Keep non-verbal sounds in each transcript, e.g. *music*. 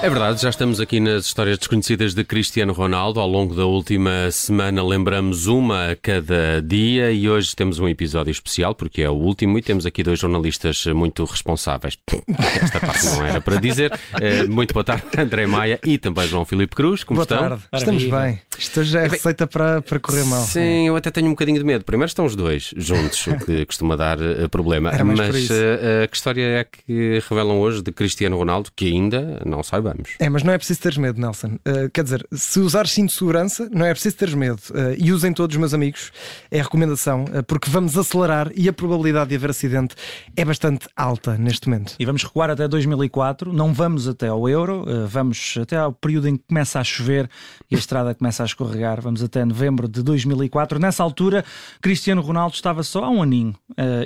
É verdade, já estamos aqui nas histórias desconhecidas de Cristiano Ronaldo. Ao longo da última semana lembramos uma a cada dia e hoje temos um episódio especial porque é o último e temos aqui dois jornalistas muito responsáveis. Esta parte não era para dizer. Eh, Muito boa tarde, André Maia e também João Filipe Cruz. Como Boa estão? tarde. Estamos bem. Isto já é receita para, para correr mal. Sim, eu até tenho um bocadinho de medo. Primeiro estão os dois juntos, o que costuma dar eh, problema. Por Mas eh, que história é que revelam hoje de Cristiano Ronaldo que ainda não É, mas não é preciso teres medo, Nelson. Uh, quer dizer, se usares cinto de segurança, não é preciso teres medo. Uh, e usem todos, meus amigos. É a recomendação, uh, porque vamos acelerar e a probabilidade de haver acidente é bastante alta neste momento. E vamos recuar até 2004, não vamos até ao Euro, vamos até ao período em que começa a chover e a estrada começa a escorregar, vamos até novembro de 2004. Nessa altura, Cristiano Ronaldo estava só há um aninho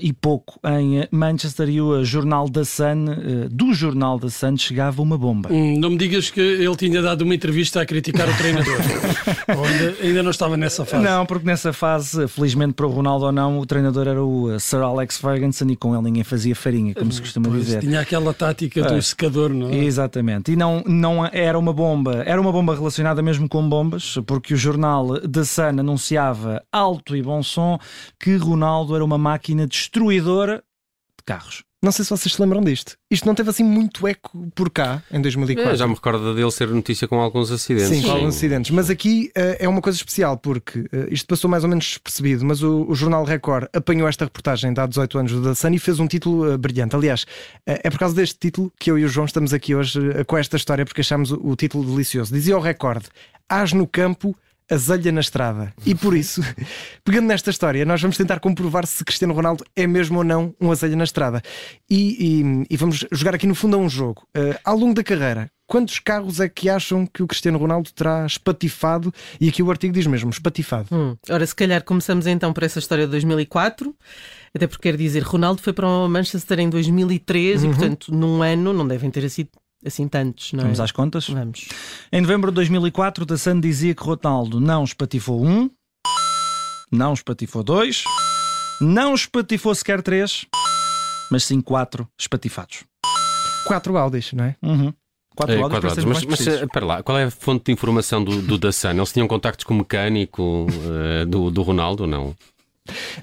e pouco em Manchester e o Jornal da Sun, do Jornal da Sun, chegava uma bomba. Hum, Não me digas que ele tinha dado uma entrevista a criticar o treinador. *laughs* Ou ainda, não estava nessa fase. Não, porque nessa fase, felizmente para o Ronaldo ou não, o treinador era o eh, Sir Alex Ferguson e com ele ninguém fazia farinha, como se costuma Pois, dizer. Tinha aquela tática do É. secador, não é? Exatamente. E não, não era uma bomba, era uma bomba relacionada mesmo com bombas, porque o jornal The Sun anunciava alto e bom som que Ronaldo era uma máquina destruidora de carros. Não sei se vocês se lembram disto. Isto não teve assim muito eco por cá em 2004. É, já me recordo dele ser notícia com alguns acidentes. Sim, com alguns acidentes. Mas aqui eh, é uma coisa especial porque eh, isto passou mais ou menos despercebido, mas o, o Jornal Record apanhou esta reportagem de há 18 anos do Sun e fez um título eh, brilhante. Aliás, é por causa deste título que eu e o João estamos aqui hoje com esta história porque achamos o, o título delicioso. Dizia o Record: Hás no campo. Azelha na estrada. E por isso, *laughs* pegando nesta história, nós vamos tentar comprovar se Cristiano Ronaldo é mesmo ou não um azelha na estrada. E, e- e vamos jogar aqui no fundo a um jogo. Eh, ao longo da carreira, quantos carros é que acham que o Cristiano Ronaldo terá espatifado? E aqui o artigo diz mesmo, espatifado. Hum, Ora, se calhar começamos então por essa história de 2004, até porque quer dizer, Ronaldo foi para o Manchester em 2003 e, portanto, num ano não devem ter sido assim tantos, não é? Vamos às contas? Vamos. Em novembro de 2004, The Sun dizia que Ronaldo não espatifou um, não espatifou dois, não espatifou sequer três, mas sim quatro espatifados. Quatro Audis, não é? Uhum. Quatro É, áudios para quadrados. sermos Mas, mas espera lá, qual é a fonte de informação do, do Da Sun? Eles tinham contactos com o mecânico eh, do, do Ronaldo ou não?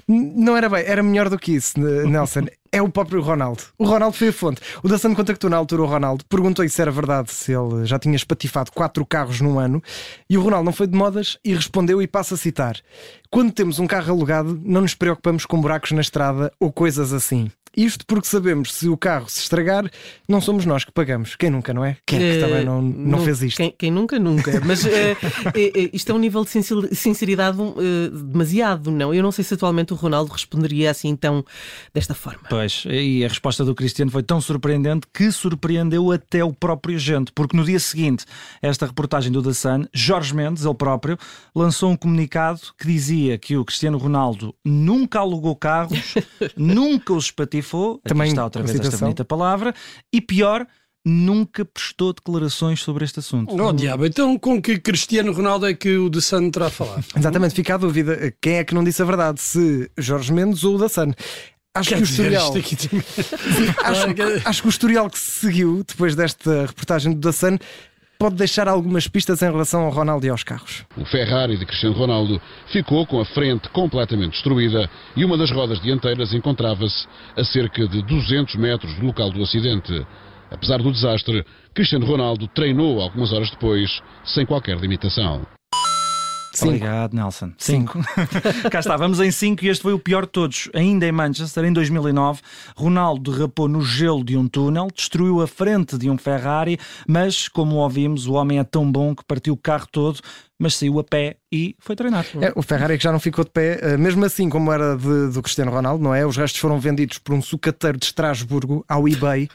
Não era bem, era melhor do que isso, Nelson. *laughs* É o próprio Ronaldo. O Ronaldo foi a fonte. O da Sun contactou na altura o Ronaldo, perguntou-lhe se era verdade, se ele já tinha espatifado quatro carros num ano. E o Ronaldo não foi de modas e respondeu, e passa a citar: Quando temos um carro alugado, não nos preocupamos com buracos na estrada ou coisas assim. Isto porque sabemos se o carro se estragar, não somos nós que pagamos. Quem nunca, não é? Quem é que Eh, também não, não fez isto? Quem, quem nunca, nunca. Mas eh, *laughs* isto é um nível de sincer- sinceridade eh, demasiado, não? Eu não sei se atualmente o Ronaldo responderia assim tão desta forma. Pois, e a resposta do Cristiano foi tão surpreendente que surpreendeu até o próprio gente, porque no dia seguinte, a esta reportagem do The Sun, Jorge Mendes, ele próprio, lançou um comunicado que dizia que o Cristiano Ronaldo nunca alugou carros, *laughs* nunca os espatifou, Também está outra vez esta bonita palavra, e pior, nunca prestou declarações sobre este assunto. Oh, diabo, então com que Cristiano Ronaldo é que o The Sun terá a falar? *laughs* Exatamente, fica a dúvida. Quem é que não disse a verdade? Se Jorge Mendes ou o da Sun? *laughs* Acho que o historial. Acho, acho que o historial que se seguiu depois desta reportagem do Da Sun pode deixar algumas pistas em relação ao Ronaldo e aos carros. O Ferrari de Cristiano Ronaldo ficou com a frente completamente destruída e uma das rodas dianteiras encontrava-se a cerca de 200 metros do local do acidente. Apesar do desastre, Cristiano Ronaldo treinou algumas horas depois, sem qualquer limitação. Cinco. Obrigado, Nelson. Cinco. *laughs* Cá está, vamos em cinco e este foi o pior de todos. Ainda em Manchester, em 2009, Ronaldo derrapou no gelo de um túnel, destruiu a frente de um Ferrari, mas, como ouvimos, o homem é tão bom que partiu o carro todo, mas saiu a pé e foi treinar. É, o Ferrari que já não ficou de pé, eh, mesmo assim como era de- do Cristiano Ronaldo, não é? Os restos foram vendidos por um sucateiro de Estrasburgo ao eBay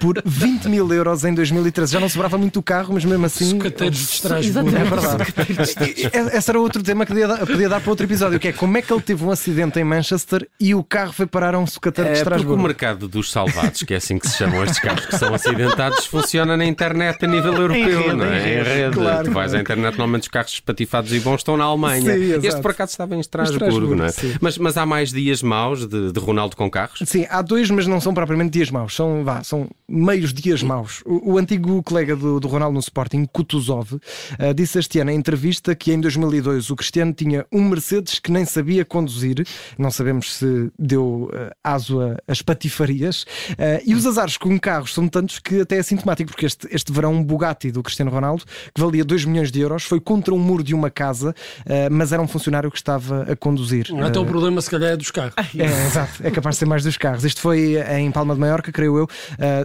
por *laughs* 20 mil euros em 2013. Já não sobrava muito o carro, mas mesmo assim. Secateiros de Estrasburgo. Exatamente. É verdade. *laughs* Esse era outro tema que podia dar, podia dar para outro episódio, que é como é que ele teve um acidente em Manchester e o carro foi parar a um sucateiro de É porque o Estrasburgo. mercado dos salvados, que é assim que se chamam estes carros que são acidentados, funciona na internet a nível europeu, rede, não é? em rede. Claro, tu vais à internet, normalmente os carros carros espatifados e bons estão na Alemanha. Sim, este exato. por acaso estava em Estrasburgo, Estrasburgo, não é? Mas, mas há mais dias maus de, de Ronaldo com carros? Sim, há dois, mas não são propriamente dias maus, são, vá, são meios dias maus. O, o antigo colega do, do Ronaldo no Sporting, Kutuzov, eh, disse este ano em entrevista que em 2002 o Cristiano tinha um Mercedes que nem sabia conduzir, não sabemos se deu eh, aso as patifarias, eh, e os azares com carros são tantos que até é sintomático, porque este, este verão um Bugatti do Cristiano Ronaldo, que valia 2 milhões de euros, foi contra um muro de uma casa, eh, mas era um funcionário que estava a conduzir. Então o Eh, problema, se calhar, é dos carros. é, exato, é capaz de ser mais dos carros. Isto foi em Palma de Maiorca, creio eu.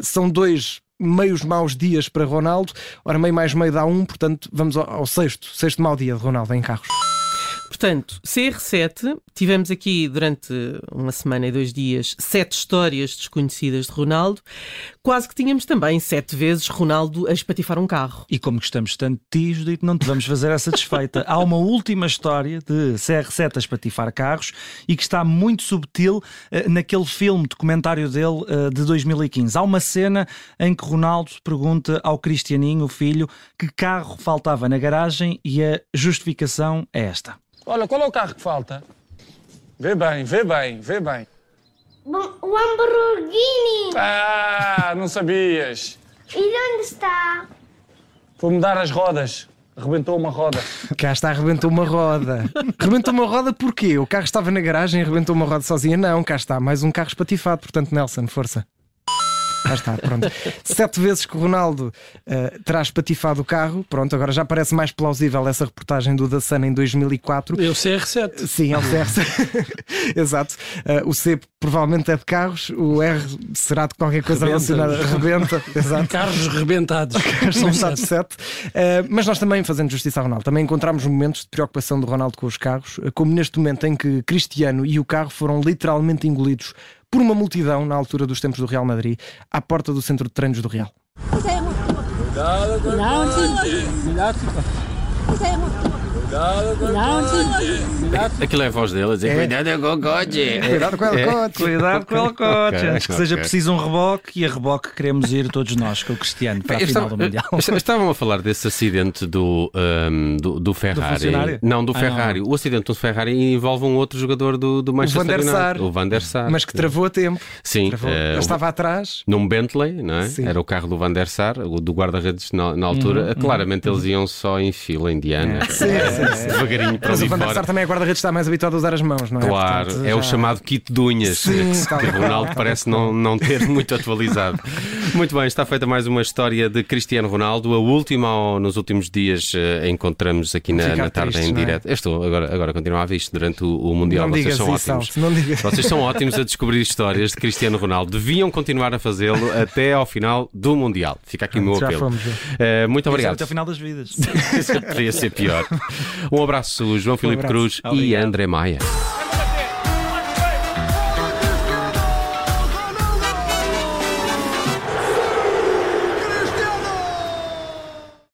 São dois meios maus dias para Ronaldo. Ora, meio mais meio dá um, portanto, vamos ao, ao sexto, sexto mau dia de Ronaldo em carros. Portanto, CR7, tivemos aqui durante uma semana e dois dias sete histórias desconhecidas de Ronaldo. Quase que tínhamos também sete vezes Ronaldo a espatifar um carro. E como gostamos tanto de ti, Judito, não te vamos fazer essa desfeita. Há uma última história de CR7 a espatifar carros e que está muito subtil eh, naquele filme documentário dele eh, de 2015. Há uma cena em que Ronaldo pergunta ao Cristianinho, o filho, que carro faltava na garagem e a justificação é esta. Olha, qual é o carro que falta? Vê bem, vê bem, vê bem. Bom, o Lamborghini! Ah, não sabias. E onde está? Vou mudar as rodas. Arrebentou uma roda. *laughs* Cá está, arrebentou uma roda. Arrebentou uma roda porquê? O carro estava na garagem e arrebentou uma roda sozinha? Não, cá está, mais um carro espatifado. Portanto, Nelson, força. Cá está, pronto. Sete vezes que o Ronaldo eh, terá espatifado o carro. Pronto, agora já parece mais plausível essa reportagem do Da Sun em 2004. É o CR7. Sim, é o CR. *laughs* Exato. Uh, o C provavelmente é de carros, o R será de qualquer coisa Rebenta. relacionada. *laughs* Rebenta. Exato. Carros rebentados. *laughs* São São sete, sete. Uh, mas nós também, fazendo justiça ao Ronaldo, também encontramos momentos de preocupação do Ronaldo com os carros, uh, como neste momento em que Cristiano e o carro foram literalmente engolidos por uma multidão na altura dos tempos do Real Madrid, à porta do centro de treinos do Real. Aquilo é a voz dele a dizer: É. Cuidado, é gogode. Cuidado com ele, cote. Cuidado com o coche, Ok, antes que seja preciso um reboque e a reboque queremos ir todos nós com o Cristiano para a final estava- do Mundial. Estavam a falar desse acidente do, ahm, do, do Ferrari. funcionário? não, do Ah, Ferrari. O acidente do Ferrari envolve um outro jogador do, do Manchester Van der Sar. United. O Van der Sar. Mas que travou a tempo. Sim, Travou. o- estava atrás. num Bentley, não é? Sim. Era o carro do Van der Sar, o do guarda-redes na, na altura. Claramente eles iam só em fila indiana. Uhum. Sim, sim, sim. Devagarinho para Mas ali o Van der. Sar também é guarda-redes, está mais habituado a usar as mãos, não é? Claro, Portanto, é o já- chamado kit de unhas, Sim, que, o Ronaldo parece não, não ter *laughs* muito atualizado. Muito bem, está feita mais uma história de Cristiano Ronaldo, a última ou nos últimos dias eh, encontramos aqui na, na tarde tristes, em é? direto. Eu estou agora, agora continuava isto durante o, o Mundial, Não vocês são isso, ótimos. Não digas. Vocês são ótimos a descobrir histórias de Cristiano Ronaldo. Deviam continuar a fazê-lo até ao final do Mundial. Fica aqui o meu apelo. fomos. Eh, muito obrigado. Até o final das vidas. *laughs* Poderia ser pior. Um abraço, João Filipe abraço. Cruz e Obrigado. André Maia.